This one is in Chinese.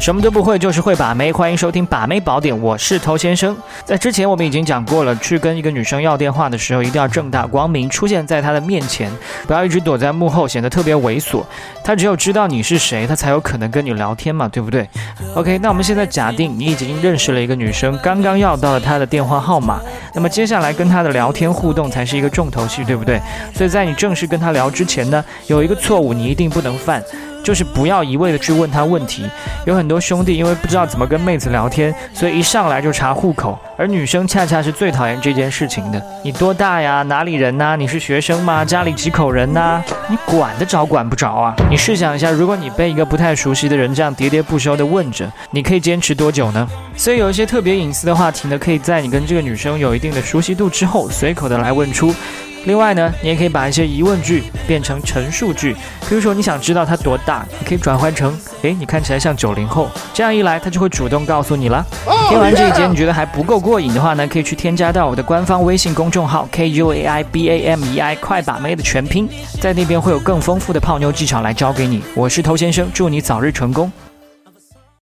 什么都不会，就是会把妹。欢迎收听把妹宝典，我是头先生。在之前我们已经讲过了，去跟一个女生要电话的时候，一定要正大光明出现在她的面前，不要一直躲在幕后，显得特别猥琐。她只有知道你是谁，她才有可能跟你聊天嘛，对不对？OK，那我们现在假定你已经认识了一个女生，刚刚要到了她的电话号码，那么接下来跟她的聊天互动才是一个重头戏，对不对？所以在你正式跟她聊之前呢，有一个错误你一定不能犯。就是不要一味的去问他问题，有很多兄弟因为不知道怎么跟妹子聊天，所以一上来就查户口，而女生恰恰是最讨厌这件事情的。你多大呀？哪里人呐？你是学生吗？家里几口人呐？你管得着管不着啊？你试想一下，如果你被一个不太熟悉的人这样喋喋不休的问着，你可以坚持多久呢？所以有一些特别隐私的话题呢，可以在你跟这个女生有一定的熟悉度之后，随口的来问出。另外呢，你也可以把一些疑问句变成陈述句，比如说你想知道他多大，你可以转换成，诶，你看起来像九零后，这样一来他就会主动告诉你了。听完这一节你觉得还不够过瘾的话呢，可以去添加到我的官方微信公众号 K U A I B A M E I 快把妹的全拼，在那边会有更丰富的泡妞技巧来教给你。我是头先生，祝你早日成功。